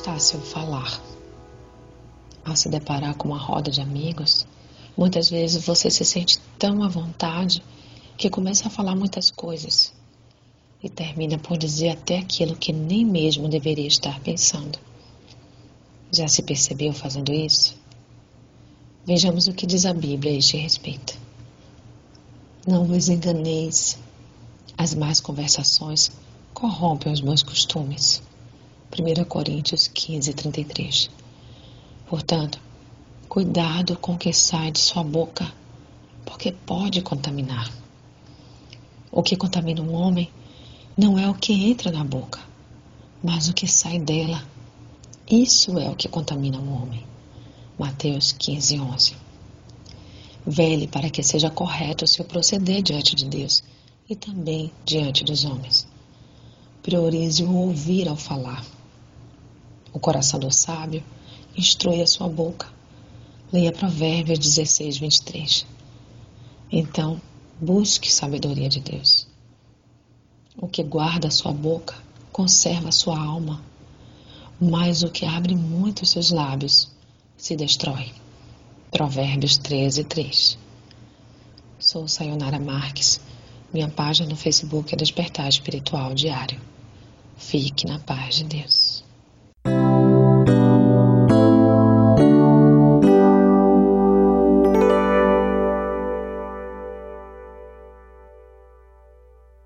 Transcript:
fácil falar. Ao se deparar com uma roda de amigos, muitas vezes você se sente tão à vontade que começa a falar muitas coisas e termina por dizer até aquilo que nem mesmo deveria estar pensando. Já se percebeu fazendo isso? Vejamos o que diz a Bíblia a este respeito. Não vos enganeis. As más conversações corrompem os bons costumes. 1 Coríntios 15, 33. Portanto, cuidado com o que sai de sua boca, porque pode contaminar. O que contamina um homem não é o que entra na boca, mas o que sai dela. Isso é o que contamina um homem. Mateus 15, 11. Vele para que seja correto o seu proceder diante de Deus e também diante dos homens. Priorize o ouvir ao falar. O coração do sábio instrui a sua boca. Leia Provérbios 16, 23. Então, busque sabedoria de Deus. O que guarda a sua boca conserva a sua alma, mas o que abre muito os seus lábios se destrói. Provérbios 13, 3. Sou Sayonara Marques. Minha página no Facebook é Despertar Espiritual Diário. Fique na paz de Deus.